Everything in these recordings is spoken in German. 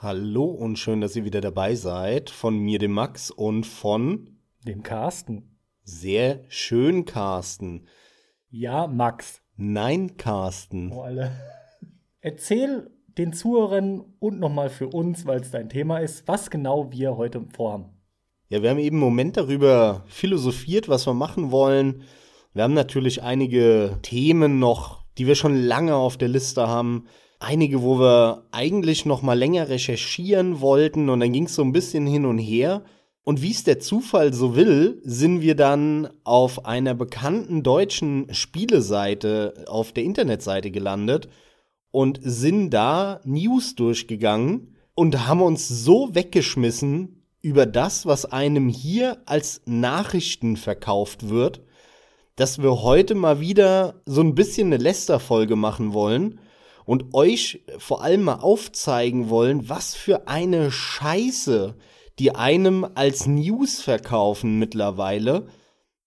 Hallo und schön, dass ihr wieder dabei seid. Von mir, dem Max und von dem Carsten. Sehr schön, Carsten. Ja, Max. Nein, Carsten. Oh, alle. Erzähl den Zuhörern und nochmal für uns, weil es dein Thema ist, was genau wir heute vorhaben. Ja, wir haben eben einen Moment darüber philosophiert, was wir machen wollen. Wir haben natürlich einige Themen noch, die wir schon lange auf der Liste haben einige, wo wir eigentlich noch mal länger recherchieren wollten und dann ging es so ein bisschen hin und her. Und wie es der Zufall so will, sind wir dann auf einer bekannten deutschen Spieleseite auf der Internetseite gelandet und sind da News durchgegangen und haben uns so weggeschmissen über das, was einem hier als Nachrichten verkauft wird, dass wir heute mal wieder so ein bisschen eine Lästerfolge machen wollen und euch vor allem mal aufzeigen wollen, was für eine Scheiße die einem als News verkaufen mittlerweile.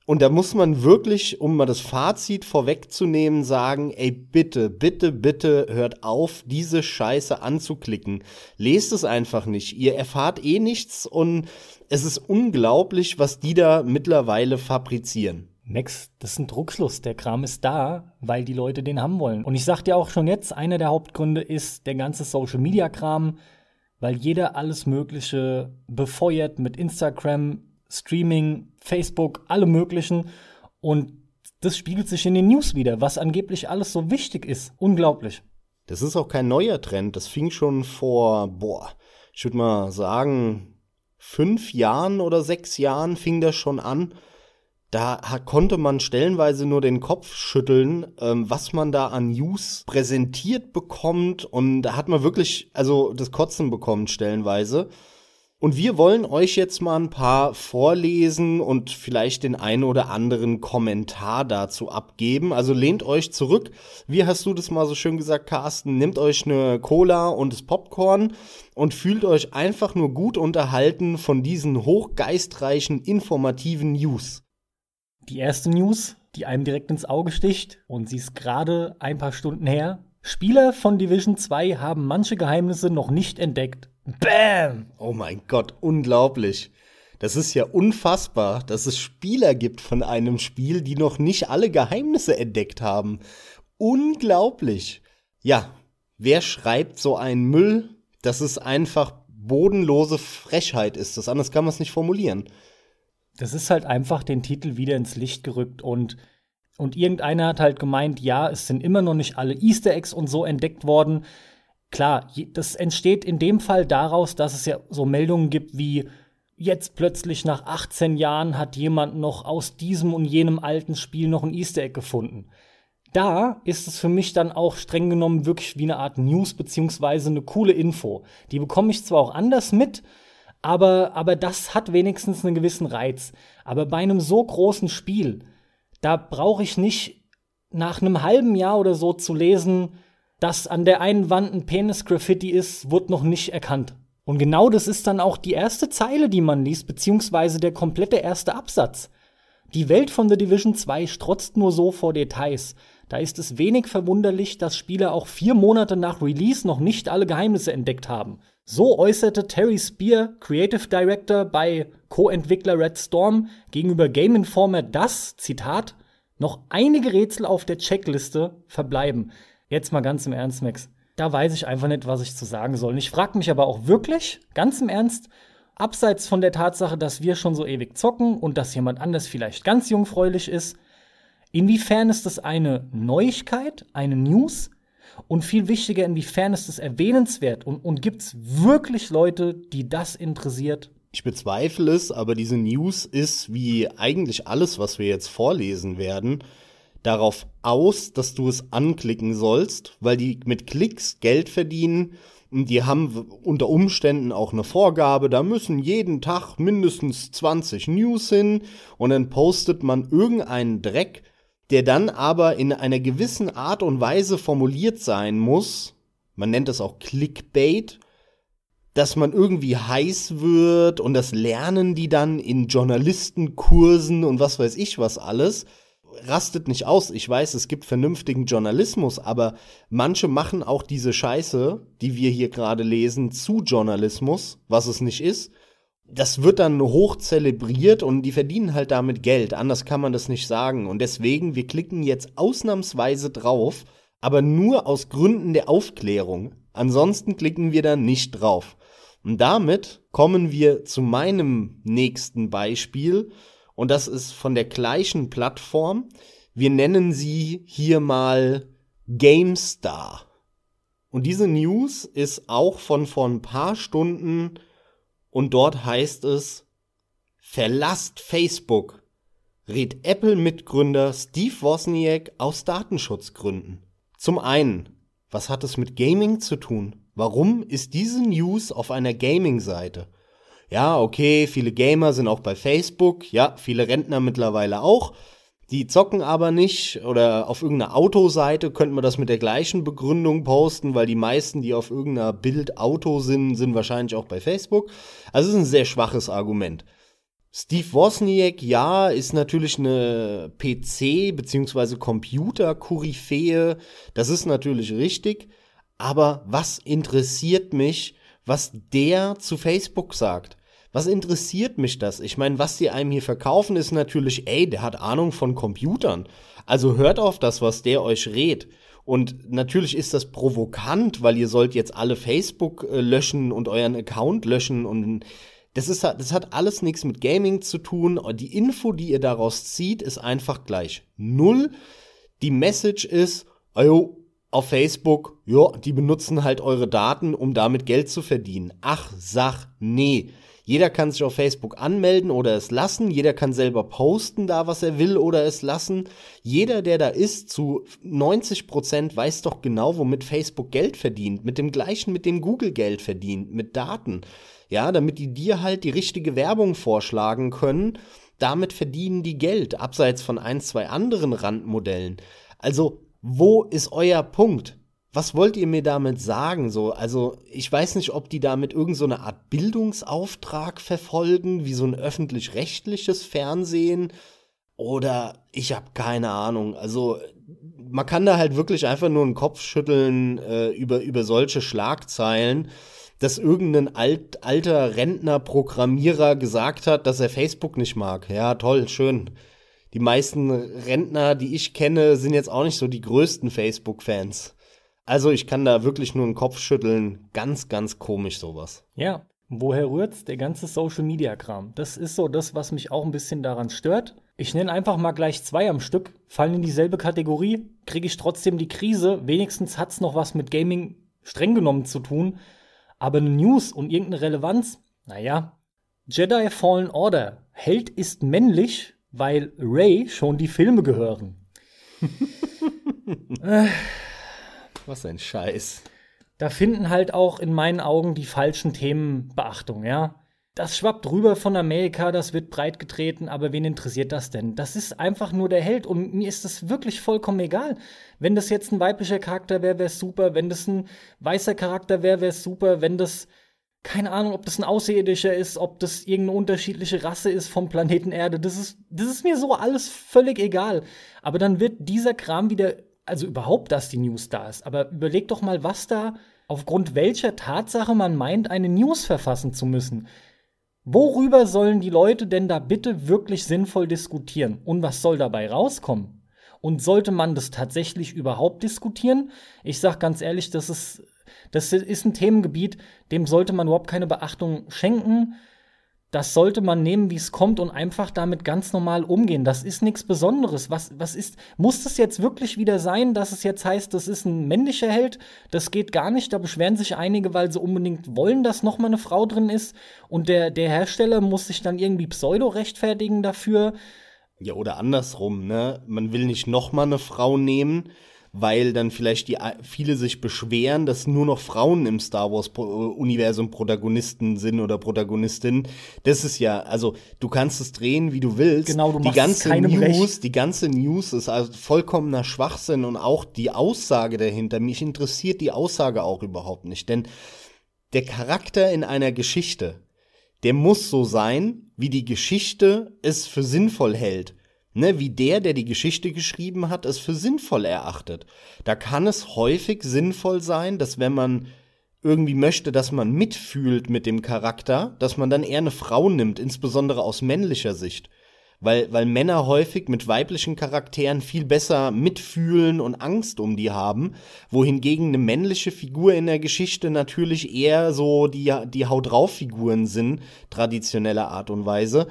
Und da muss man wirklich, um mal das Fazit vorwegzunehmen, sagen, ey, bitte, bitte, bitte hört auf, diese Scheiße anzuklicken. Lest es einfach nicht. Ihr erfahrt eh nichts und es ist unglaublich, was die da mittlerweile fabrizieren. Max, das ist ein Druckschluss. Der Kram ist da, weil die Leute den haben wollen. Und ich sag dir auch schon jetzt, einer der Hauptgründe ist der ganze Social Media Kram, weil jeder alles Mögliche befeuert mit Instagram, Streaming, Facebook, alle möglichen. Und das spiegelt sich in den News wieder, was angeblich alles so wichtig ist. Unglaublich. Das ist auch kein neuer Trend. Das fing schon vor, boah, ich würde mal sagen, fünf Jahren oder sechs Jahren fing das schon an da konnte man stellenweise nur den Kopf schütteln, ähm, was man da an News präsentiert bekommt. Und da hat man wirklich, also das Kotzen bekommen stellenweise. Und wir wollen euch jetzt mal ein paar vorlesen und vielleicht den einen oder anderen Kommentar dazu abgeben. Also lehnt euch zurück. Wie hast du das mal so schön gesagt, Carsten? Nehmt euch eine Cola und das Popcorn und fühlt euch einfach nur gut unterhalten von diesen hochgeistreichen, informativen News. Die erste News, die einem direkt ins Auge sticht, und sie ist gerade ein paar Stunden her. Spieler von Division 2 haben manche Geheimnisse noch nicht entdeckt. Bam! Oh mein Gott, unglaublich. Das ist ja unfassbar, dass es Spieler gibt von einem Spiel, die noch nicht alle Geheimnisse entdeckt haben. Unglaublich. Ja, wer schreibt so einen Müll? Das ist einfach bodenlose Frechheit ist das. Anders kann man es nicht formulieren das ist halt einfach den Titel wieder ins Licht gerückt und und irgendeiner hat halt gemeint, ja, es sind immer noch nicht alle Easter Eggs und so entdeckt worden. Klar, das entsteht in dem Fall daraus, dass es ja so Meldungen gibt wie jetzt plötzlich nach 18 Jahren hat jemand noch aus diesem und jenem alten Spiel noch ein Easter Egg gefunden. Da ist es für mich dann auch streng genommen wirklich wie eine Art News beziehungsweise eine coole Info. Die bekomme ich zwar auch anders mit, aber, aber das hat wenigstens einen gewissen Reiz. Aber bei einem so großen Spiel, da brauche ich nicht nach einem halben Jahr oder so zu lesen, dass an der einen Wand ein Penis-Graffiti ist, wird noch nicht erkannt. Und genau das ist dann auch die erste Zeile, die man liest, beziehungsweise der komplette erste Absatz. Die Welt von The Division 2 strotzt nur so vor Details. Da ist es wenig verwunderlich, dass Spieler auch vier Monate nach Release noch nicht alle Geheimnisse entdeckt haben. So äußerte Terry Spear, Creative Director bei Co-Entwickler Red Storm, gegenüber Game Informer, dass, Zitat, noch einige Rätsel auf der Checkliste verbleiben. Jetzt mal ganz im Ernst, Max. Da weiß ich einfach nicht, was ich zu sagen soll. Ich frage mich aber auch wirklich, ganz im Ernst, abseits von der Tatsache, dass wir schon so ewig zocken und dass jemand anders vielleicht ganz jungfräulich ist, inwiefern ist das eine Neuigkeit, eine News, und viel wichtiger, inwiefern ist es erwähnenswert und, und gibt es wirklich Leute, die das interessiert? Ich bezweifle es, aber diese News ist, wie eigentlich alles, was wir jetzt vorlesen werden, darauf aus, dass du es anklicken sollst, weil die mit Klicks Geld verdienen. Und die haben unter Umständen auch eine Vorgabe, da müssen jeden Tag mindestens 20 News hin und dann postet man irgendeinen Dreck, der dann aber in einer gewissen Art und Weise formuliert sein muss, man nennt das auch Clickbait, dass man irgendwie heiß wird und das lernen die dann in Journalistenkursen und was weiß ich was alles. rastet nicht aus. Ich weiß, es gibt vernünftigen Journalismus, aber manche machen auch diese Scheiße, die wir hier gerade lesen, zu Journalismus, was es nicht ist. Das wird dann hoch zelebriert und die verdienen halt damit Geld. Anders kann man das nicht sagen. Und deswegen, wir klicken jetzt ausnahmsweise drauf, aber nur aus Gründen der Aufklärung. Ansonsten klicken wir da nicht drauf. Und damit kommen wir zu meinem nächsten Beispiel. Und das ist von der gleichen Plattform. Wir nennen sie hier mal GameStar. Und diese News ist auch von vor ein paar Stunden und dort heißt es, verlasst Facebook, rät Apple-Mitgründer Steve Wozniak aus Datenschutzgründen. Zum einen, was hat es mit Gaming zu tun? Warum ist diese News auf einer Gaming-Seite? Ja, okay, viele Gamer sind auch bei Facebook, ja, viele Rentner mittlerweile auch. Die zocken aber nicht oder auf irgendeiner Autoseite könnte man das mit der gleichen Begründung posten, weil die meisten, die auf irgendeiner Bild Auto sind, sind wahrscheinlich auch bei Facebook. Also es ist ein sehr schwaches Argument. Steve Wozniak, ja, ist natürlich eine PC- bzw. Computer-Koryphäe. Das ist natürlich richtig. Aber was interessiert mich, was der zu Facebook sagt? Was interessiert mich das? Ich meine, was die einem hier verkaufen, ist natürlich, ey, der hat Ahnung von Computern. Also hört auf das, was der euch rät. Und natürlich ist das provokant, weil ihr sollt jetzt alle Facebook äh, löschen und euren Account löschen und das ist das hat alles nichts mit Gaming zu tun. Die Info, die ihr daraus zieht, ist einfach gleich null. Die Message ist, ayo, auf Facebook, ja, die benutzen halt eure Daten, um damit Geld zu verdienen. Ach, sag, nee. Jeder kann sich auf Facebook anmelden oder es lassen. Jeder kann selber posten da, was er will oder es lassen. Jeder, der da ist, zu 90 Prozent weiß doch genau, womit Facebook Geld verdient. Mit dem gleichen, mit dem Google Geld verdient, mit Daten. Ja, damit die dir halt die richtige Werbung vorschlagen können. Damit verdienen die Geld, abseits von ein, zwei anderen Randmodellen. Also, wo ist euer Punkt? Was wollt ihr mir damit sagen? So, also ich weiß nicht, ob die damit irgend so Art Bildungsauftrag verfolgen, wie so ein öffentlich-rechtliches Fernsehen. Oder ich habe keine Ahnung. Also man kann da halt wirklich einfach nur einen Kopf schütteln äh, über, über solche Schlagzeilen, dass irgendein alt, alter Rentner-Programmierer gesagt hat, dass er Facebook nicht mag. Ja, toll, schön. Die meisten Rentner, die ich kenne, sind jetzt auch nicht so die größten Facebook-Fans. Also ich kann da wirklich nur einen Kopf schütteln. Ganz, ganz komisch sowas. Ja, woher rührt's? Der ganze Social Media Kram. Das ist so das, was mich auch ein bisschen daran stört. Ich nenne einfach mal gleich zwei am Stück, fallen in dieselbe Kategorie, kriege ich trotzdem die Krise. Wenigstens hat's noch was mit Gaming streng genommen zu tun. Aber eine News und irgendeine Relevanz, naja. Jedi Fallen Order. Held ist männlich, weil Ray schon die Filme gehören. äh. Was ein Scheiß. Da finden halt auch in meinen Augen die falschen Themen Beachtung, ja. Das schwappt rüber von Amerika, das wird breit getreten, aber wen interessiert das denn? Das ist einfach nur der Held und mir ist das wirklich vollkommen egal. Wenn das jetzt ein weiblicher Charakter wäre, wäre es super. Wenn das ein weißer Charakter wäre, wäre es super. Wenn das, keine Ahnung, ob das ein Außerirdischer ist, ob das irgendeine unterschiedliche Rasse ist vom Planeten Erde, das ist, das ist mir so alles völlig egal. Aber dann wird dieser Kram wieder also überhaupt, dass die News da ist, aber überleg doch mal, was da, aufgrund welcher Tatsache man meint, eine News verfassen zu müssen. Worüber sollen die Leute denn da bitte wirklich sinnvoll diskutieren? Und was soll dabei rauskommen? Und sollte man das tatsächlich überhaupt diskutieren? Ich sag ganz ehrlich, das ist, das ist ein Themengebiet, dem sollte man überhaupt keine Beachtung schenken das sollte man nehmen, wie es kommt und einfach damit ganz normal umgehen. Das ist nichts Besonderes. Was, was ist, muss das jetzt wirklich wieder sein, dass es jetzt heißt, das ist ein männlicher Held? Das geht gar nicht. Da beschweren sich einige, weil sie unbedingt wollen, dass noch mal eine Frau drin ist. Und der, der Hersteller muss sich dann irgendwie pseudo rechtfertigen dafür. Ja, oder andersrum, ne? Man will nicht noch mal eine Frau nehmen, weil dann vielleicht die viele sich beschweren, dass nur noch Frauen im Star Wars Universum Protagonisten sind oder Protagonistinnen. Das ist ja, also du kannst es drehen, wie du willst. Genau, du die ganze News, recht. die ganze News ist also vollkommener Schwachsinn und auch die Aussage dahinter. Mich interessiert die Aussage auch überhaupt nicht, denn der Charakter in einer Geschichte, der muss so sein, wie die Geschichte es für sinnvoll hält. Ne, wie der, der die Geschichte geschrieben hat, es für sinnvoll erachtet. Da kann es häufig sinnvoll sein, dass wenn man irgendwie möchte, dass man mitfühlt mit dem Charakter, dass man dann eher eine Frau nimmt, insbesondere aus männlicher Sicht. Weil, weil Männer häufig mit weiblichen Charakteren viel besser mitfühlen und Angst um die haben, wohingegen eine männliche Figur in der Geschichte natürlich eher so die, die Haut drauf Figuren sind, traditioneller Art und Weise.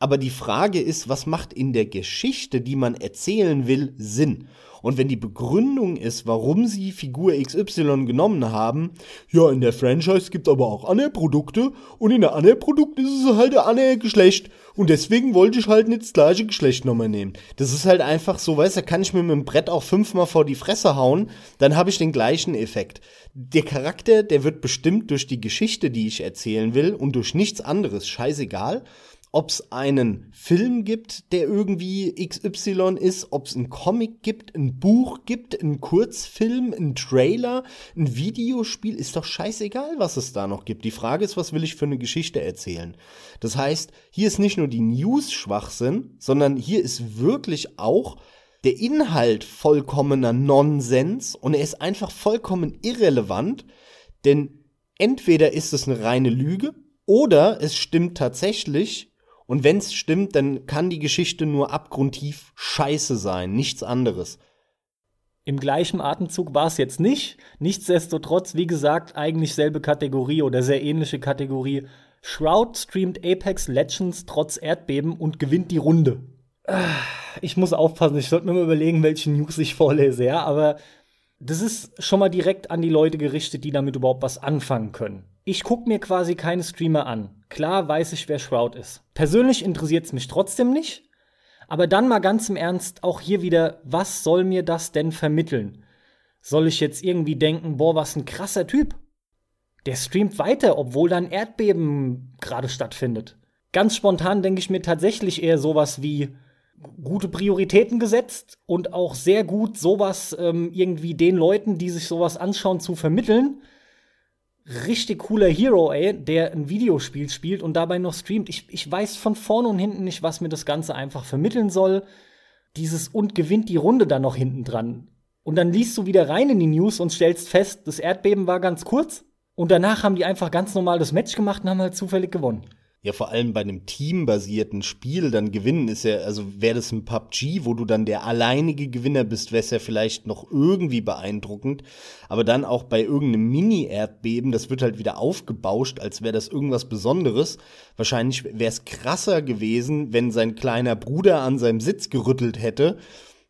Aber die Frage ist, was macht in der Geschichte, die man erzählen will, Sinn? Und wenn die Begründung ist, warum sie Figur XY genommen haben, ja, in der Franchise gibt aber auch andere Produkte und in der anderen Produkt ist es halt ein anderes Geschlecht. Und deswegen wollte ich halt nicht das gleiche Geschlecht nochmal nehmen. Das ist halt einfach so, weißt du, da kann ich mir mit dem Brett auch fünfmal vor die Fresse hauen, dann habe ich den gleichen Effekt. Der Charakter, der wird bestimmt durch die Geschichte, die ich erzählen will und durch nichts anderes, scheißegal ob es einen Film gibt, der irgendwie XY ist, ob es einen Comic gibt, ein Buch gibt, einen Kurzfilm, einen Trailer, ein Videospiel, ist doch scheißegal, was es da noch gibt. Die Frage ist, was will ich für eine Geschichte erzählen? Das heißt, hier ist nicht nur die News Schwachsinn, sondern hier ist wirklich auch der Inhalt vollkommener Nonsens und er ist einfach vollkommen irrelevant, denn entweder ist es eine reine Lüge oder es stimmt tatsächlich und wenn es stimmt, dann kann die Geschichte nur abgrundtief scheiße sein, nichts anderes. Im gleichen Atemzug war es jetzt nicht. Nichtsdestotrotz, wie gesagt, eigentlich selbe Kategorie oder sehr ähnliche Kategorie. Shroud streamt Apex Legends trotz Erdbeben und gewinnt die Runde. Ich muss aufpassen, ich sollte mir mal überlegen, welche News ich vorlese, ja, aber das ist schon mal direkt an die Leute gerichtet, die damit überhaupt was anfangen können. Ich gucke mir quasi keine Streamer an. Klar weiß ich, wer Shroud ist. Persönlich interessiert es mich trotzdem nicht. Aber dann mal ganz im Ernst, auch hier wieder, was soll mir das denn vermitteln? Soll ich jetzt irgendwie denken, boah, was ein krasser Typ? Der streamt weiter, obwohl da ein Erdbeben gerade stattfindet. Ganz spontan denke ich mir tatsächlich eher sowas wie gute Prioritäten gesetzt und auch sehr gut sowas ähm, irgendwie den Leuten, die sich sowas anschauen, zu vermitteln richtig cooler Hero, ey, der ein Videospiel spielt und dabei noch streamt. Ich, ich weiß von vorne und hinten nicht, was mir das Ganze einfach vermitteln soll. Dieses und gewinnt die Runde dann noch hinten dran. Und dann liest du wieder rein in die News und stellst fest, das Erdbeben war ganz kurz. Und danach haben die einfach ganz normal das Match gemacht und haben halt zufällig gewonnen ja vor allem bei einem teambasierten Spiel dann gewinnen ist ja, also wäre das ein PUBG, wo du dann der alleinige Gewinner bist, wäre es ja vielleicht noch irgendwie beeindruckend. Aber dann auch bei irgendeinem Mini-Erdbeben, das wird halt wieder aufgebauscht, als wäre das irgendwas Besonderes. Wahrscheinlich wäre es krasser gewesen, wenn sein kleiner Bruder an seinem Sitz gerüttelt hätte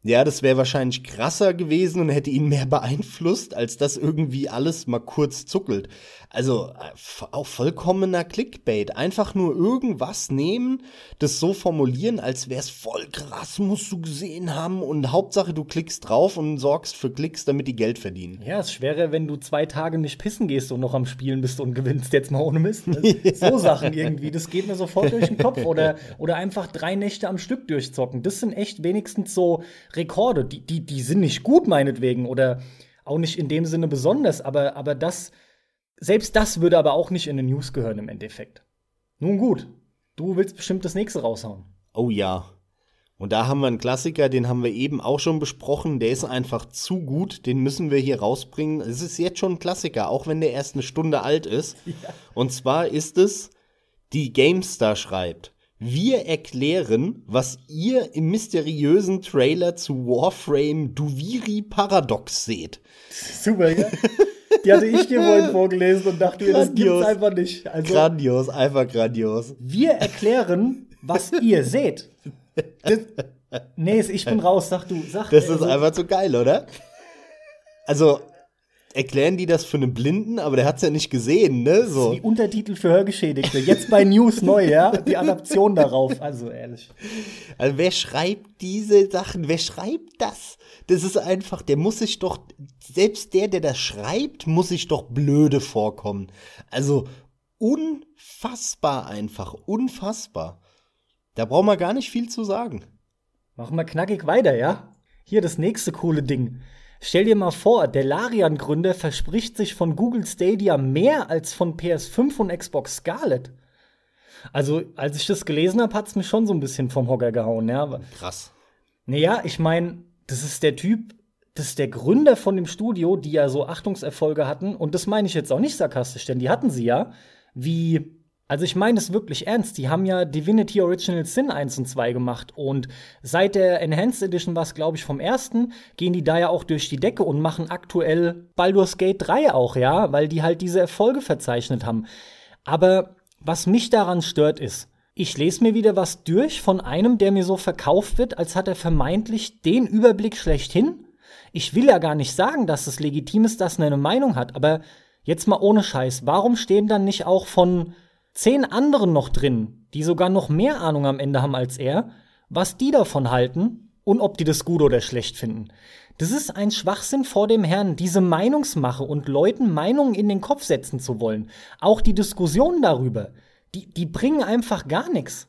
ja, das wäre wahrscheinlich krasser gewesen und hätte ihn mehr beeinflusst, als das irgendwie alles mal kurz zuckelt. Also äh, auch vollkommener Clickbait. Einfach nur irgendwas nehmen, das so formulieren, als wäre es voll krass, musst du gesehen haben. Und Hauptsache, du klickst drauf und sorgst für Klicks, damit die Geld verdienen. Ja, es wäre, wenn du zwei Tage nicht pissen gehst und noch am Spielen bist und gewinnst, jetzt mal ohne Mist. Ne? ja. So Sachen irgendwie, das geht mir sofort durch den Kopf. Oder, oder einfach drei Nächte am Stück durchzocken. Das sind echt wenigstens so Rekorde, die, die, die sind nicht gut, meinetwegen, oder auch nicht in dem Sinne besonders, aber, aber das, selbst das würde aber auch nicht in den News gehören im Endeffekt. Nun gut, du willst bestimmt das nächste raushauen. Oh ja. Und da haben wir einen Klassiker, den haben wir eben auch schon besprochen. Der ist einfach zu gut, den müssen wir hier rausbringen. Es ist jetzt schon ein Klassiker, auch wenn der erst eine Stunde alt ist. Ja. Und zwar ist es, die GameStar schreibt. Wir erklären, was ihr im mysteriösen Trailer zu Warframe Duviri Paradox seht. Super, ja. Die hatte ich dir vorhin vorgelesen und dachte mir, das gibt's einfach nicht. Also, grandios, einfach grandios. Wir erklären, was ihr seht. Das, nee, ich bin raus, sag du. Sag, das ist also, einfach zu geil, oder? Also, erklären die das für einen Blinden, aber der hat's ja nicht gesehen, ne? So. Die Untertitel für Hörgeschädigte. Jetzt bei News neu, ja? Die Adaption darauf. Also ehrlich. Also wer schreibt diese Sachen? Wer schreibt das? Das ist einfach, der muss sich doch, selbst der, der das schreibt, muss sich doch blöde vorkommen. Also unfassbar einfach, unfassbar. Da brauchen wir gar nicht viel zu sagen. Machen wir knackig weiter, ja? Hier das nächste coole Ding. Stell dir mal vor, der Larian-Gründer verspricht sich von Google Stadia mehr als von PS5 und Xbox Scarlet. Also, als ich das gelesen habe, hat es mich schon so ein bisschen vom Hocker gehauen, ja. Krass. Naja, ich meine, das ist der Typ, das ist der Gründer von dem Studio, die ja so Achtungserfolge hatten. Und das meine ich jetzt auch nicht sarkastisch, denn die hatten sie ja. Wie, also ich meine es wirklich ernst. Die haben ja Divinity Original Sin 1 und 2 gemacht. Und seit der Enhanced Edition war es, glaube ich, vom ersten, gehen die da ja auch durch die Decke und machen aktuell Baldur's Gate 3 auch, ja, weil die halt diese Erfolge verzeichnet haben. Aber was mich daran stört, ist, ich lese mir wieder was durch von einem, der mir so verkauft wird, als hat er vermeintlich den Überblick schlechthin. Ich will ja gar nicht sagen, dass es legitim ist, dass er eine Meinung hat, aber jetzt mal ohne Scheiß, warum stehen dann nicht auch von zehn anderen noch drin, die sogar noch mehr Ahnung am Ende haben als er, was die davon halten und ob die das gut oder schlecht finden? Das ist ein Schwachsinn vor dem Herrn, diese Meinungsmache und Leuten Meinungen in den Kopf setzen zu wollen. Auch die Diskussion darüber die, die bringen einfach gar nichts.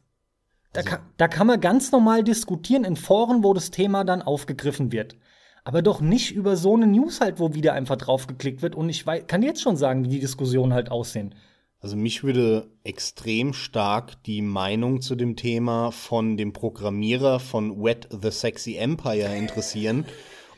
Da, also. kann, da kann man ganz normal diskutieren in Foren, wo das Thema dann aufgegriffen wird. Aber doch nicht über so eine News halt, wo wieder einfach draufgeklickt wird. Und ich weiß, kann jetzt schon sagen, wie die Diskussionen halt aussehen. Also mich würde extrem stark die Meinung zu dem Thema von dem Programmierer von Wet the Sexy Empire interessieren.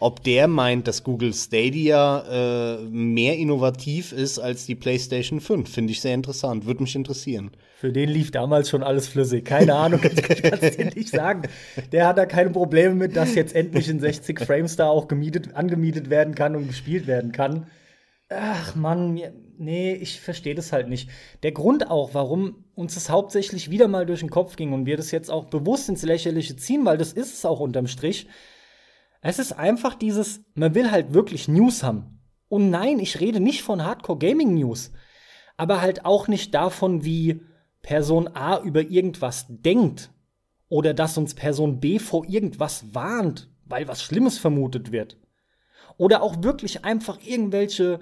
ob der meint, dass Google Stadia äh, mehr innovativ ist als die PlayStation 5. Finde ich sehr interessant. Würde mich interessieren. Für den lief damals schon alles flüssig. Keine Ahnung, ich kann es dir nicht sagen. Der hat da keine Probleme mit, dass jetzt endlich in 60 Frames da auch gemietet, angemietet werden kann und gespielt werden kann. Ach Mann, mir, nee, ich verstehe das halt nicht. Der Grund auch, warum uns das hauptsächlich wieder mal durch den Kopf ging und wir das jetzt auch bewusst ins Lächerliche ziehen, weil das ist es auch unterm Strich, es ist einfach dieses, man will halt wirklich News haben. Und nein, ich rede nicht von Hardcore Gaming News, aber halt auch nicht davon, wie Person A über irgendwas denkt oder dass uns Person B vor irgendwas warnt, weil was Schlimmes vermutet wird. Oder auch wirklich einfach irgendwelche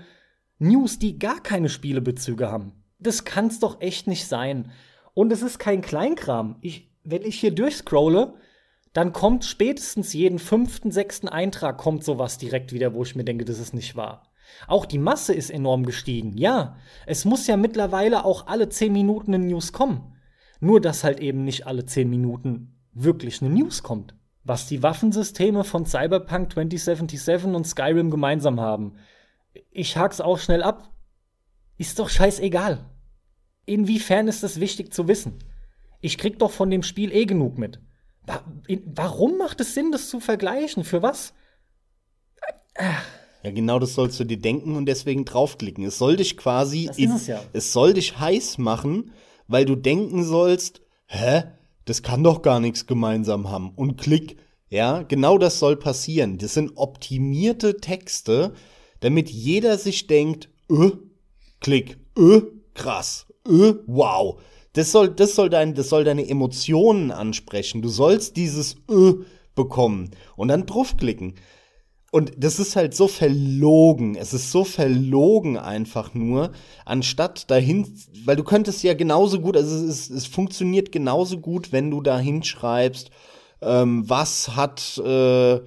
News, die gar keine Spielebezüge haben. Das kann's doch echt nicht sein. Und es ist kein Kleinkram. Ich, wenn ich hier durchscrolle, dann kommt spätestens jeden fünften, sechsten Eintrag kommt sowas direkt wieder, wo ich mir denke, das ist nicht wahr. Auch die Masse ist enorm gestiegen. Ja, es muss ja mittlerweile auch alle zehn Minuten eine News kommen. Nur, dass halt eben nicht alle zehn Minuten wirklich eine News kommt. Was die Waffensysteme von Cyberpunk 2077 und Skyrim gemeinsam haben. Ich hak's auch schnell ab. Ist doch scheißegal. Inwiefern ist es wichtig zu wissen? Ich krieg doch von dem Spiel eh genug mit. Warum macht es Sinn, das zu vergleichen? Für was? Ja, genau das sollst du dir denken und deswegen draufklicken. Es soll dich quasi, das ist es, ja. es soll dich heiß machen, weil du denken sollst, hä, das kann doch gar nichts gemeinsam haben. Und klick, ja, genau das soll passieren. Das sind optimierte Texte, damit jeder sich denkt, öh, klick, öh, krass, öh, wow. Das soll, das soll, dein, das soll deine Emotionen ansprechen. Du sollst dieses Ö bekommen und dann draufklicken. Und das ist halt so verlogen. Es ist so verlogen einfach nur, anstatt dahin, weil du könntest ja genauso gut, also es, es funktioniert genauso gut, wenn du da hinschreibst, ähm, was hat äh,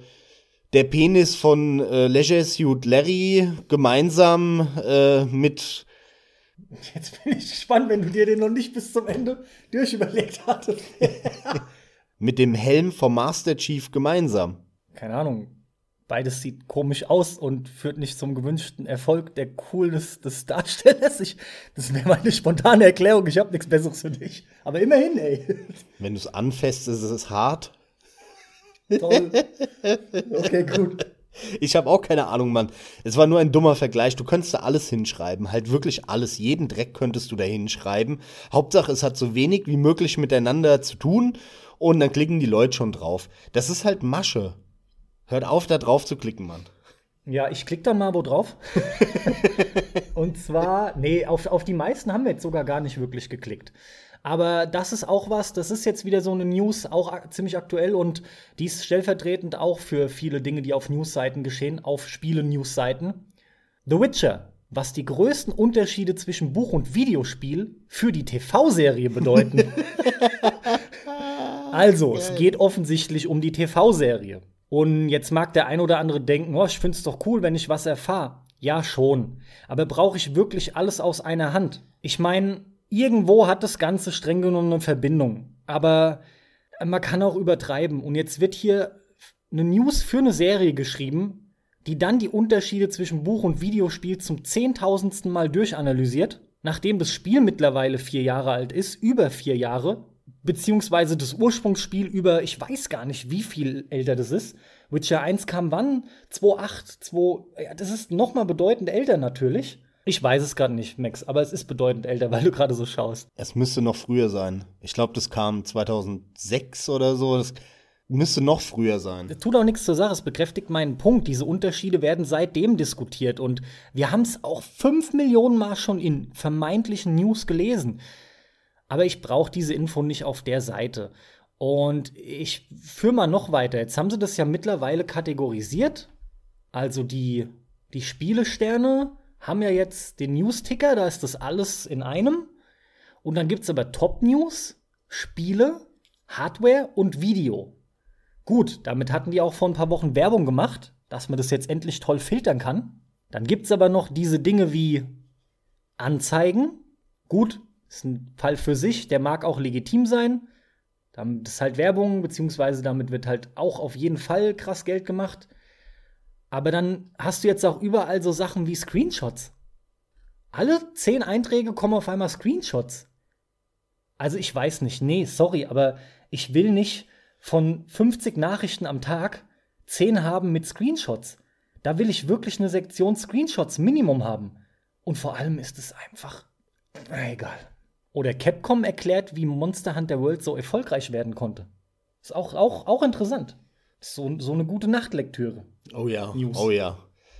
der Penis von äh, Leisure Suit Larry gemeinsam äh, mit Jetzt bin ich gespannt, wenn du dir den noch nicht bis zum Ende durchüberlegt hattest. Mit dem Helm vom Master Chief gemeinsam. Keine Ahnung. Beides sieht komisch aus und führt nicht zum gewünschten Erfolg der Coolness des Darstellers. Ich, das wäre meine spontane Erklärung. Ich habe nichts Besseres für dich. Aber immerhin, ey. Wenn du es anfasst, ist es hart. Toll. Okay, gut. Ich habe auch keine Ahnung, Mann. Es war nur ein dummer Vergleich. Du könntest da alles hinschreiben. Halt wirklich alles. Jeden Dreck könntest du da hinschreiben. Hauptsache, es hat so wenig wie möglich miteinander zu tun. Und dann klicken die Leute schon drauf. Das ist halt Masche. Hört auf, da drauf zu klicken, Mann. Ja, ich klicke dann mal wo drauf. und zwar, nee, auf, auf die meisten haben wir jetzt sogar gar nicht wirklich geklickt. Aber das ist auch was, das ist jetzt wieder so eine News, auch ziemlich aktuell und die ist stellvertretend auch für viele Dinge, die auf Newsseiten geschehen, auf Spiele-Newsseiten. The Witcher, was die größten Unterschiede zwischen Buch und Videospiel für die TV-Serie bedeuten. also, es geht offensichtlich um die TV-Serie. Und jetzt mag der ein oder andere denken, oh, ich find's doch cool, wenn ich was erfahre. Ja, schon. Aber brauche ich wirklich alles aus einer Hand? Ich meine, irgendwo hat das Ganze streng genommen eine Verbindung. Aber man kann auch übertreiben. Und jetzt wird hier eine News für eine Serie geschrieben, die dann die Unterschiede zwischen Buch und Videospiel zum zehntausendsten Mal durchanalysiert, nachdem das Spiel mittlerweile vier Jahre alt ist, über vier Jahre, beziehungsweise das Ursprungsspiel über, ich weiß gar nicht, wie viel älter das ist. Witcher 1 kam wann? 2.8, 2, ja, das ist noch mal bedeutend älter natürlich. Ich weiß es gerade nicht, Max, aber es ist bedeutend älter, weil du gerade so schaust. Es müsste noch früher sein. Ich glaube, das kam 2006 oder so. Das müsste noch früher sein. Das tut auch nichts zur Sache. Es bekräftigt meinen Punkt. Diese Unterschiede werden seitdem diskutiert. Und wir haben es auch fünf Millionen Mal schon in vermeintlichen News gelesen. Aber ich brauche diese Info nicht auf der Seite. Und ich führe mal noch weiter. Jetzt haben sie das ja mittlerweile kategorisiert. Also die, die Spielesterne haben ja jetzt den News-Ticker, da ist das alles in einem. Und dann gibt es aber Top-News, Spiele, Hardware und Video. Gut, damit hatten die auch vor ein paar Wochen Werbung gemacht, dass man das jetzt endlich toll filtern kann. Dann gibt es aber noch diese Dinge wie Anzeigen. Gut, ist ein Fall für sich, der mag auch legitim sein. Das ist halt Werbung, beziehungsweise damit wird halt auch auf jeden Fall krass Geld gemacht. Aber dann hast du jetzt auch überall so Sachen wie Screenshots. Alle zehn Einträge kommen auf einmal Screenshots. Also ich weiß nicht, nee, sorry, aber ich will nicht von 50 Nachrichten am Tag 10 haben mit Screenshots. Da will ich wirklich eine Sektion Screenshots Minimum haben. Und vor allem ist es einfach egal. Oder Capcom erklärt, wie Monster Hunter World so erfolgreich werden konnte. Ist auch, auch, auch interessant. So, so eine gute Nachtlektüre. Oh ja, News. oh ja.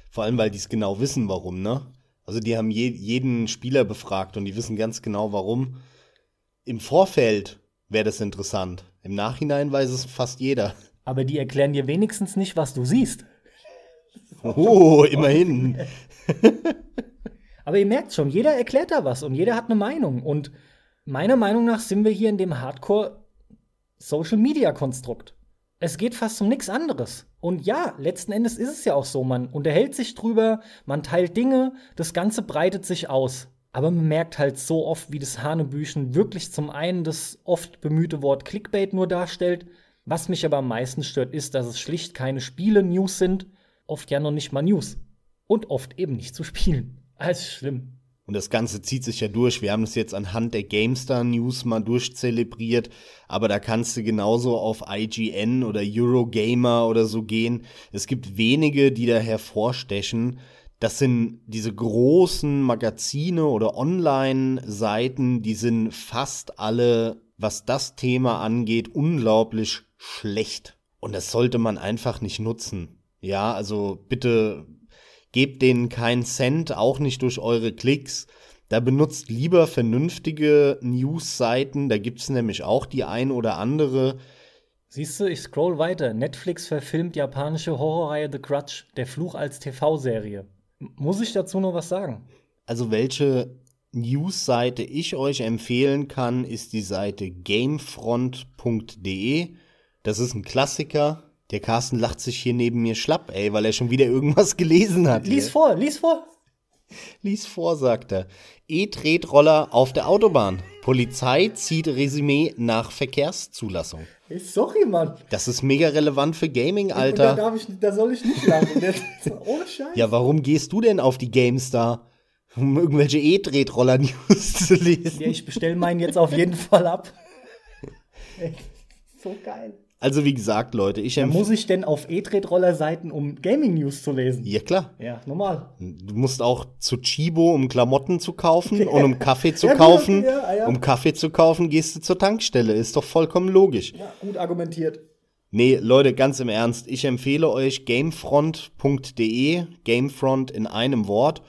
Vor allem, weil die es genau wissen, warum, ne? Also die haben je, jeden Spieler befragt und die wissen ganz genau, warum. Im Vorfeld wäre das interessant. Im Nachhinein weiß es fast jeder. Aber die erklären dir wenigstens nicht, was du siehst. Oh, immerhin. Aber ihr merkt schon, jeder erklärt da was und jeder hat eine Meinung. Und meiner Meinung nach sind wir hier in dem Hardcore-Social-Media-Konstrukt. Es geht fast um nichts anderes. Und ja, letzten Endes ist es ja auch so, man unterhält sich drüber, man teilt Dinge, das Ganze breitet sich aus. Aber man merkt halt so oft, wie das Hanebüchen wirklich zum einen das oft bemühte Wort Clickbait nur darstellt. Was mich aber am meisten stört, ist, dass es schlicht keine Spiele-News sind, oft ja noch nicht mal News. Und oft eben nicht zu spielen. Alles schlimm. Und das Ganze zieht sich ja durch. Wir haben es jetzt anhand der GameStar News mal durchzelebriert, aber da kannst du genauso auf IGN oder Eurogamer oder so gehen. Es gibt wenige, die da hervorstechen. Das sind diese großen Magazine oder Online-Seiten, die sind fast alle, was das Thema angeht, unglaublich schlecht. Und das sollte man einfach nicht nutzen. Ja, also bitte gebt denen keinen Cent, auch nicht durch eure Klicks. Da benutzt lieber vernünftige News-Seiten, da gibt es nämlich auch die ein oder andere. Siehst du, ich scroll weiter. Netflix verfilmt japanische Horrorreihe The Crutch, der Fluch als TV-Serie. Muss ich dazu noch was sagen? Also, welche News-Seite ich euch empfehlen kann, ist die Seite gamefront.de. Das ist ein Klassiker. Der Carsten lacht sich hier neben mir schlapp, ey, weil er schon wieder irgendwas gelesen hat. Lies hier. vor, lies vor. Lies vor, sagt er. E-Tretroller auf der Autobahn. Polizei zieht Resümee nach Verkehrszulassung. Hey, sorry, Mann. Das ist mega relevant für Gaming, Alter. Da, ich, da soll ich nicht lachen. Ohne Scheiß. Ja, warum gehst du denn auf die GameStar? Um irgendwelche E-Tretroller-News zu lesen. Ja, ich bestelle meinen jetzt auf jeden Fall ab. so geil. Also wie gesagt, Leute, ich empfehle. Muss ich denn auf E-Tretroller-Seiten, um Gaming-News zu lesen? Ja, klar. Ja, normal. Du musst auch zu Chibo, um Klamotten zu kaufen und um Kaffee zu ja, kaufen. Ja, ja, um Kaffee zu kaufen, gehst du zur Tankstelle. Ist doch vollkommen logisch. Ja, gut argumentiert. Nee, Leute, ganz im Ernst. Ich empfehle euch gamefront.de, Gamefront in einem Wort.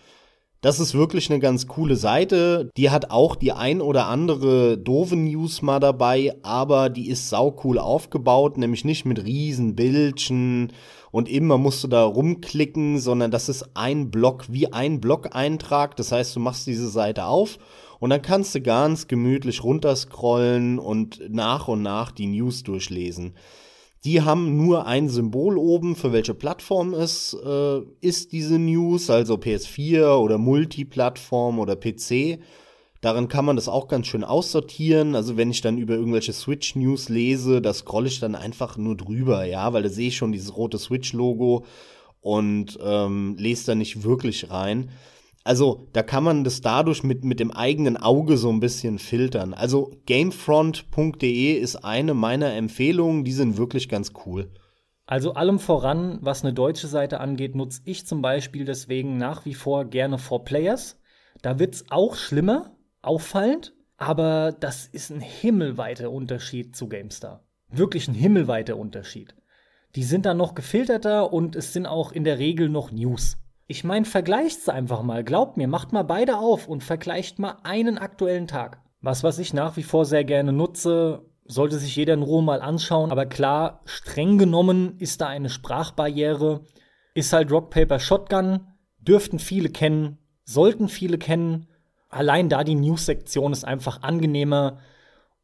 Das ist wirklich eine ganz coole Seite. Die hat auch die ein oder andere doofe News mal dabei, aber die ist saucool aufgebaut, nämlich nicht mit riesen Bildchen und immer musst du da rumklicken, sondern das ist ein Block wie ein Blog-Eintrag. Das heißt, du machst diese Seite auf und dann kannst du ganz gemütlich runterscrollen und nach und nach die News durchlesen. Die haben nur ein Symbol oben, für welche Plattform es äh, ist, diese News, also PS4 oder Multiplattform oder PC. Daran kann man das auch ganz schön aussortieren. Also wenn ich dann über irgendwelche Switch-News lese, da scrolle ich dann einfach nur drüber, ja, weil da sehe ich schon dieses rote Switch-Logo und ähm, lese da nicht wirklich rein. Also da kann man das dadurch mit, mit dem eigenen Auge so ein bisschen filtern. Also gamefront.de ist eine meiner Empfehlungen, die sind wirklich ganz cool. Also allem voran, was eine deutsche Seite angeht, nutze ich zum Beispiel deswegen nach wie vor gerne 4Players. Da wird es auch schlimmer, auffallend, aber das ist ein himmelweiter Unterschied zu GameStar. Wirklich ein himmelweiter Unterschied. Die sind dann noch gefilterter und es sind auch in der Regel noch News. Ich meine, vergleicht's einfach mal. Glaubt mir, macht mal beide auf und vergleicht mal einen aktuellen Tag. Was, was ich nach wie vor sehr gerne nutze, sollte sich jeder in Ruhe mal anschauen. Aber klar, streng genommen ist da eine Sprachbarriere. Ist halt Rock Paper Shotgun. Dürften viele kennen, sollten viele kennen. Allein da die News-Sektion ist einfach angenehmer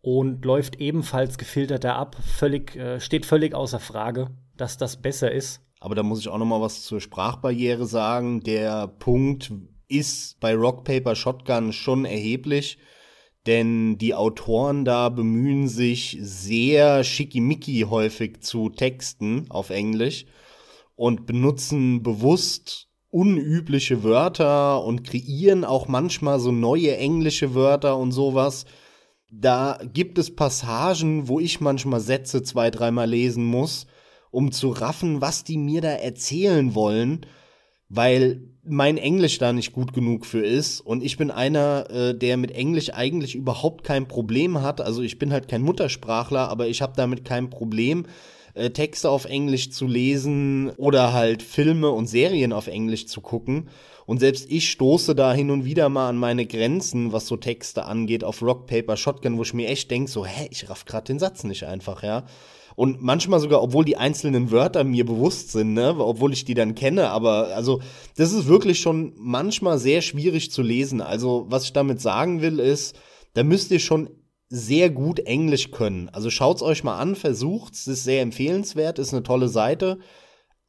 und läuft ebenfalls gefilterter ab. Völlig, äh, steht völlig außer Frage, dass das besser ist. Aber da muss ich auch noch mal was zur Sprachbarriere sagen. Der Punkt ist bei Rock Paper Shotgun schon erheblich, denn die Autoren da bemühen sich sehr schickimicki häufig zu texten auf Englisch und benutzen bewusst unübliche Wörter und kreieren auch manchmal so neue englische Wörter und sowas. Da gibt es Passagen, wo ich manchmal Sätze zwei, dreimal lesen muss um zu raffen, was die mir da erzählen wollen, weil mein Englisch da nicht gut genug für ist. Und ich bin einer, äh, der mit Englisch eigentlich überhaupt kein Problem hat. Also ich bin halt kein Muttersprachler, aber ich habe damit kein Problem. Äh, Texte auf Englisch zu lesen oder halt Filme und Serien auf Englisch zu gucken. Und selbst ich stoße da hin und wieder mal an meine Grenzen, was so Texte angeht, auf Rock, Paper, Shotgun, wo ich mir echt denke, so, hä, ich raff grad den Satz nicht einfach, ja. Und manchmal sogar, obwohl die einzelnen Wörter mir bewusst sind, ne, obwohl ich die dann kenne, aber also das ist wirklich schon manchmal sehr schwierig zu lesen. Also was ich damit sagen will ist, da müsst ihr schon sehr gut Englisch können. Also schaut's euch mal an, versucht's, ist sehr empfehlenswert, ist eine tolle Seite.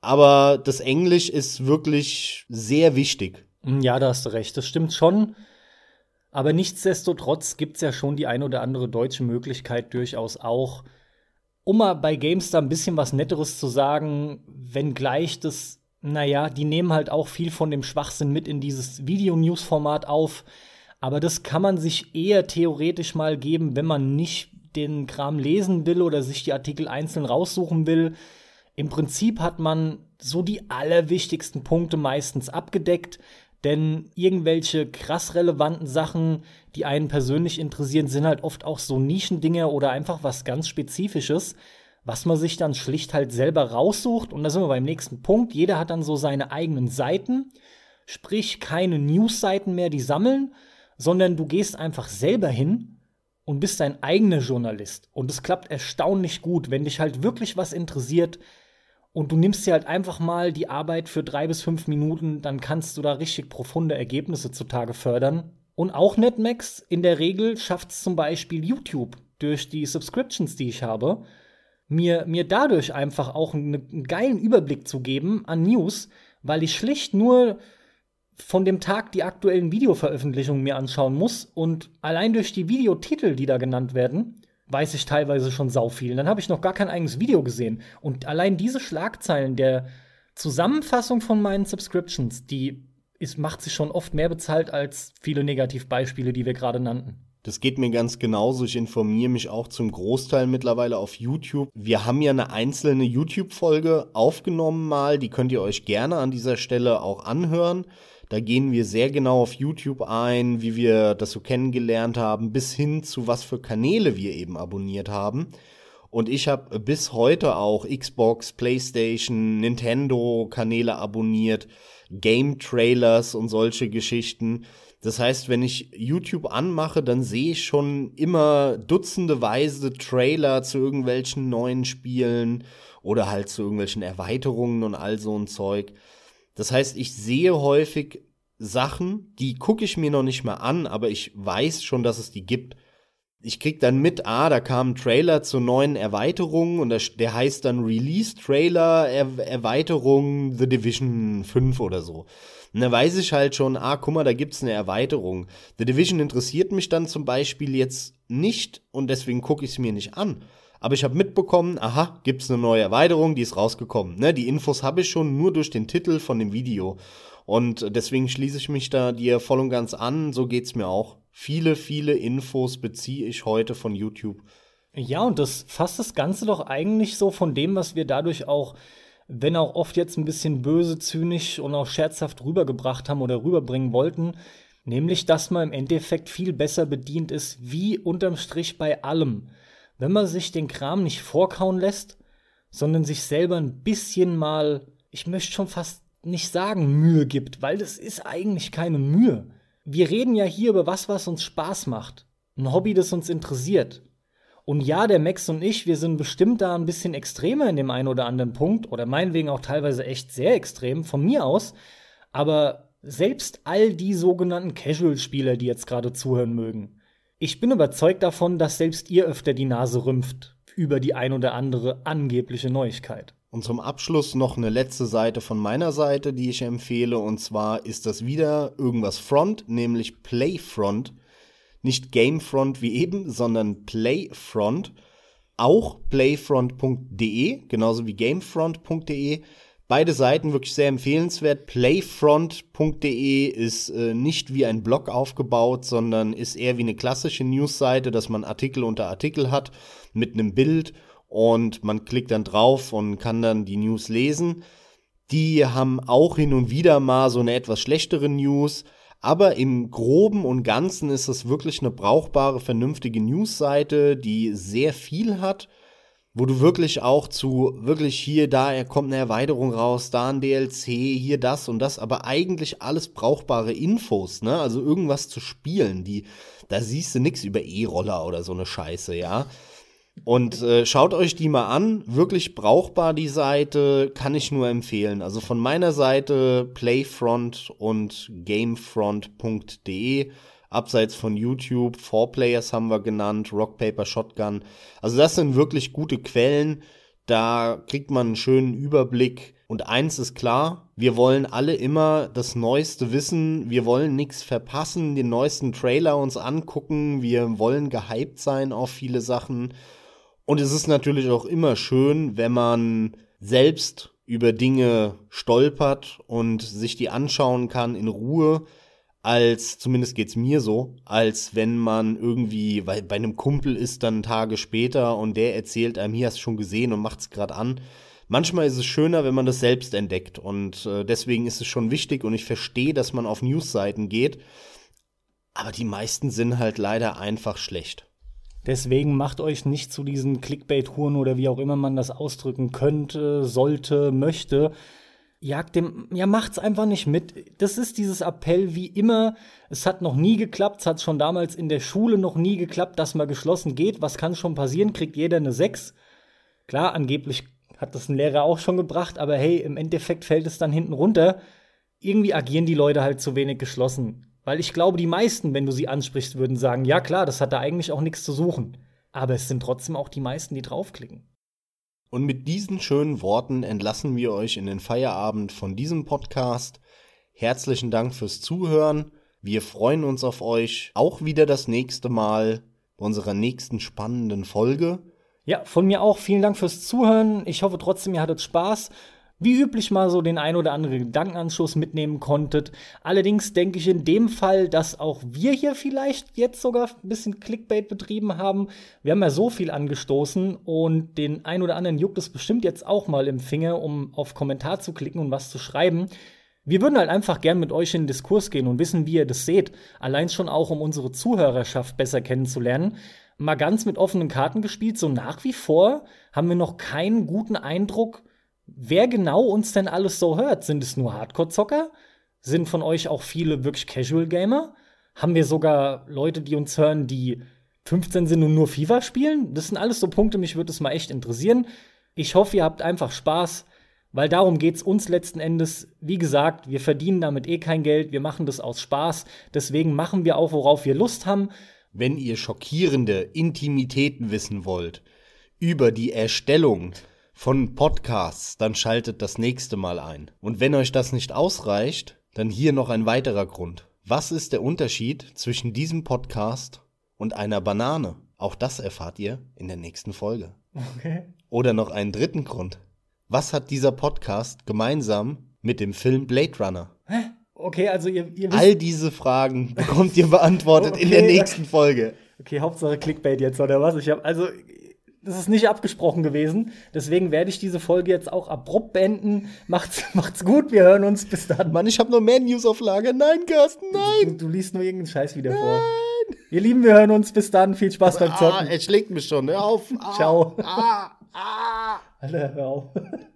Aber das Englisch ist wirklich sehr wichtig. Ja, da hast du recht, das stimmt schon. Aber nichtsdestotrotz gibt's ja schon die ein oder andere deutsche Möglichkeit durchaus auch, um mal bei GameStar ein bisschen was Netteres zu sagen, wenngleich das, naja, die nehmen halt auch viel von dem Schwachsinn mit in dieses Video-News-Format auf. Aber das kann man sich eher theoretisch mal geben, wenn man nicht den Kram lesen will oder sich die Artikel einzeln raussuchen will. Im Prinzip hat man so die allerwichtigsten Punkte meistens abgedeckt. Denn irgendwelche krass relevanten Sachen, die einen persönlich interessieren, sind halt oft auch so Nischendinge oder einfach was ganz Spezifisches, was man sich dann schlicht halt selber raussucht. Und da sind wir beim nächsten Punkt. Jeder hat dann so seine eigenen Seiten, sprich keine News-Seiten mehr, die sammeln, sondern du gehst einfach selber hin und bist dein eigener Journalist. Und es klappt erstaunlich gut, wenn dich halt wirklich was interessiert, und du nimmst dir halt einfach mal die Arbeit für drei bis fünf Minuten, dann kannst du da richtig profunde Ergebnisse zutage fördern. Und auch Netmax in der Regel schafft es zum Beispiel YouTube durch die Subscriptions, die ich habe, mir, mir dadurch einfach auch einen, geilen Überblick zu geben an News, weil ich schlicht nur von dem Tag die aktuellen Videoveröffentlichungen mir anschauen muss und allein durch die Videotitel, die da genannt werden, weiß ich teilweise schon sau viel. Dann habe ich noch gar kein eigenes Video gesehen. Und allein diese Schlagzeilen der Zusammenfassung von meinen Subscriptions, die ist, macht sich schon oft mehr bezahlt als viele Negativbeispiele, die wir gerade nannten. Das geht mir ganz genauso. Ich informiere mich auch zum Großteil mittlerweile auf YouTube. Wir haben ja eine einzelne YouTube-Folge aufgenommen mal. Die könnt ihr euch gerne an dieser Stelle auch anhören. Da gehen wir sehr genau auf YouTube ein, wie wir das so kennengelernt haben, bis hin zu was für Kanäle wir eben abonniert haben. Und ich habe bis heute auch Xbox, PlayStation, Nintendo Kanäle abonniert, Game Trailers und solche Geschichten. Das heißt, wenn ich YouTube anmache, dann sehe ich schon immer dutzendeweise Trailer zu irgendwelchen neuen Spielen oder halt zu irgendwelchen Erweiterungen und all so ein Zeug. Das heißt, ich sehe häufig Sachen, die gucke ich mir noch nicht mal an, aber ich weiß schon, dass es die gibt. Ich krieg dann mit, ah, da kam ein Trailer zur neuen Erweiterung und der heißt dann Release Trailer er Erweiterung The Division 5 oder so. Und da weiß ich halt schon, ah, guck mal, da gibt's eine Erweiterung. The Division interessiert mich dann zum Beispiel jetzt nicht und deswegen gucke ich es mir nicht an. Aber ich habe mitbekommen, aha, gibt's eine neue Erweiterung, die ist rausgekommen. Ne, die Infos habe ich schon nur durch den Titel von dem Video. Und deswegen schließe ich mich da dir voll und ganz an. So geht's mir auch. Viele, viele Infos beziehe ich heute von YouTube. Ja, und das fasst das Ganze doch eigentlich so von dem, was wir dadurch auch, wenn auch oft jetzt ein bisschen böse, zynisch und auch scherzhaft rübergebracht haben oder rüberbringen wollten, nämlich, dass man im Endeffekt viel besser bedient ist, wie unterm Strich bei allem. Wenn man sich den Kram nicht vorkauen lässt, sondern sich selber ein bisschen mal, ich möchte schon fast nicht sagen Mühe gibt, weil das ist eigentlich keine Mühe. Wir reden ja hier über was, was uns Spaß macht. Ein Hobby, das uns interessiert. Und ja, der Max und ich, wir sind bestimmt da ein bisschen extremer in dem einen oder anderen Punkt oder meinetwegen auch teilweise echt sehr extrem, von mir aus. Aber selbst all die sogenannten Casual-Spieler, die jetzt gerade zuhören mögen, ich bin überzeugt davon, dass selbst ihr öfter die Nase rümpft über die ein oder andere angebliche Neuigkeit. Und zum Abschluss noch eine letzte Seite von meiner Seite, die ich empfehle. Und zwar ist das wieder irgendwas Front, nämlich Playfront. Nicht Gamefront wie eben, sondern Playfront. Auch playfront.de, genauso wie gamefront.de. Beide Seiten wirklich sehr empfehlenswert. Playfront.de ist äh, nicht wie ein Blog aufgebaut, sondern ist eher wie eine klassische Newsseite, dass man Artikel unter Artikel hat mit einem Bild und man klickt dann drauf und kann dann die News lesen. Die haben auch hin und wieder mal so eine etwas schlechtere News, aber im groben und ganzen ist es wirklich eine brauchbare, vernünftige Newsseite, die sehr viel hat, wo du wirklich auch zu wirklich hier da er kommt eine Erweiterung raus, da ein DLC, hier das und das, aber eigentlich alles brauchbare Infos, ne? Also irgendwas zu spielen, die da siehst du nichts über E-Roller oder so eine Scheiße, ja? Und äh, schaut euch die mal an. Wirklich brauchbar die Seite, kann ich nur empfehlen. Also von meiner Seite Playfront und Gamefront.de. Abseits von YouTube, Four Players haben wir genannt, Rock Paper Shotgun. Also das sind wirklich gute Quellen. Da kriegt man einen schönen Überblick. Und eins ist klar, wir wollen alle immer das Neueste wissen. Wir wollen nichts verpassen, den neuesten Trailer uns angucken. Wir wollen gehypt sein auf viele Sachen. Und es ist natürlich auch immer schön, wenn man selbst über Dinge stolpert und sich die anschauen kann in Ruhe, als, zumindest geht's mir so, als wenn man irgendwie, weil bei einem Kumpel ist dann Tage später und der erzählt einem, hier hast du schon gesehen und macht's gerade an. Manchmal ist es schöner, wenn man das selbst entdeckt und äh, deswegen ist es schon wichtig und ich verstehe, dass man auf Newsseiten geht, aber die meisten sind halt leider einfach schlecht. Deswegen macht euch nicht zu diesen Clickbait-Huren oder wie auch immer man das ausdrücken könnte, sollte, möchte. Jagt dem, ja, macht's einfach nicht mit. Das ist dieses Appell wie immer. Es hat noch nie geklappt. Es hat schon damals in der Schule noch nie geklappt, dass man geschlossen geht. Was kann schon passieren? Kriegt jeder eine 6. Klar, angeblich hat das ein Lehrer auch schon gebracht, aber hey, im Endeffekt fällt es dann hinten runter. Irgendwie agieren die Leute halt zu wenig geschlossen. Weil ich glaube, die meisten, wenn du sie ansprichst, würden sagen, ja klar, das hat da eigentlich auch nichts zu suchen. Aber es sind trotzdem auch die meisten, die draufklicken. Und mit diesen schönen Worten entlassen wir euch in den Feierabend von diesem Podcast. Herzlichen Dank fürs Zuhören. Wir freuen uns auf euch auch wieder das nächste Mal bei unserer nächsten spannenden Folge. Ja, von mir auch vielen Dank fürs Zuhören. Ich hoffe trotzdem, ihr hattet Spaß wie üblich mal so den ein oder anderen Gedankenanschluss mitnehmen konntet. Allerdings denke ich in dem Fall, dass auch wir hier vielleicht jetzt sogar ein bisschen Clickbait betrieben haben. Wir haben ja so viel angestoßen und den ein oder anderen juckt es bestimmt jetzt auch mal im Finger, um auf Kommentar zu klicken und was zu schreiben. Wir würden halt einfach gern mit euch in den Diskurs gehen und wissen, wie ihr das seht. Allein schon auch, um unsere Zuhörerschaft besser kennenzulernen. Mal ganz mit offenen Karten gespielt, so nach wie vor haben wir noch keinen guten Eindruck, wer genau uns denn alles so hört. Sind es nur Hardcore-Zocker? Sind von euch auch viele wirklich Casual-Gamer? Haben wir sogar Leute, die uns hören, die 15 sind und nur FIFA spielen? Das sind alles so Punkte, mich würde es mal echt interessieren. Ich hoffe, ihr habt einfach Spaß, weil darum geht es uns letzten Endes. Wie gesagt, wir verdienen damit eh kein Geld, wir machen das aus Spaß. Deswegen machen wir auch, worauf wir Lust haben. Wenn ihr schockierende Intimitäten wissen wollt über die Erstellung von Podcasts, dann schaltet das nächste Mal ein. Und wenn euch das nicht ausreicht, Dann hier noch ein weiterer Grund. Was ist der Unterschied zwischen diesem Podcast und einer Banane? Auch das erfahrt ihr in der nächsten Folge. Okay. Oder noch einen dritten Grund. Was hat dieser Podcast gemeinsam mit dem Film Blade Runner? Okay, also ihr, ihr wisst. All diese Fragen bekommt ihr beantwortet in der Okay. nächsten Folge. Okay, Hauptsache Clickbait jetzt, oder was? Ich habe also. Das ist nicht abgesprochen gewesen. Deswegen werde ich diese Folge jetzt auch abrupt beenden. Macht's, macht's gut, wir hören uns. Bis dann. Mann, ich habe noch mehr News auf Lager. Nein, Carsten, nein. Du, du liest nur irgendeinen Scheiß wieder vor. Ihr Lieben, wir hören uns. Bis dann. Viel Spaß beim Ah, Zocken. er schlägt mich schon. Hör auf. Ah, Ciao. Ah, ah. Alter, hör auf.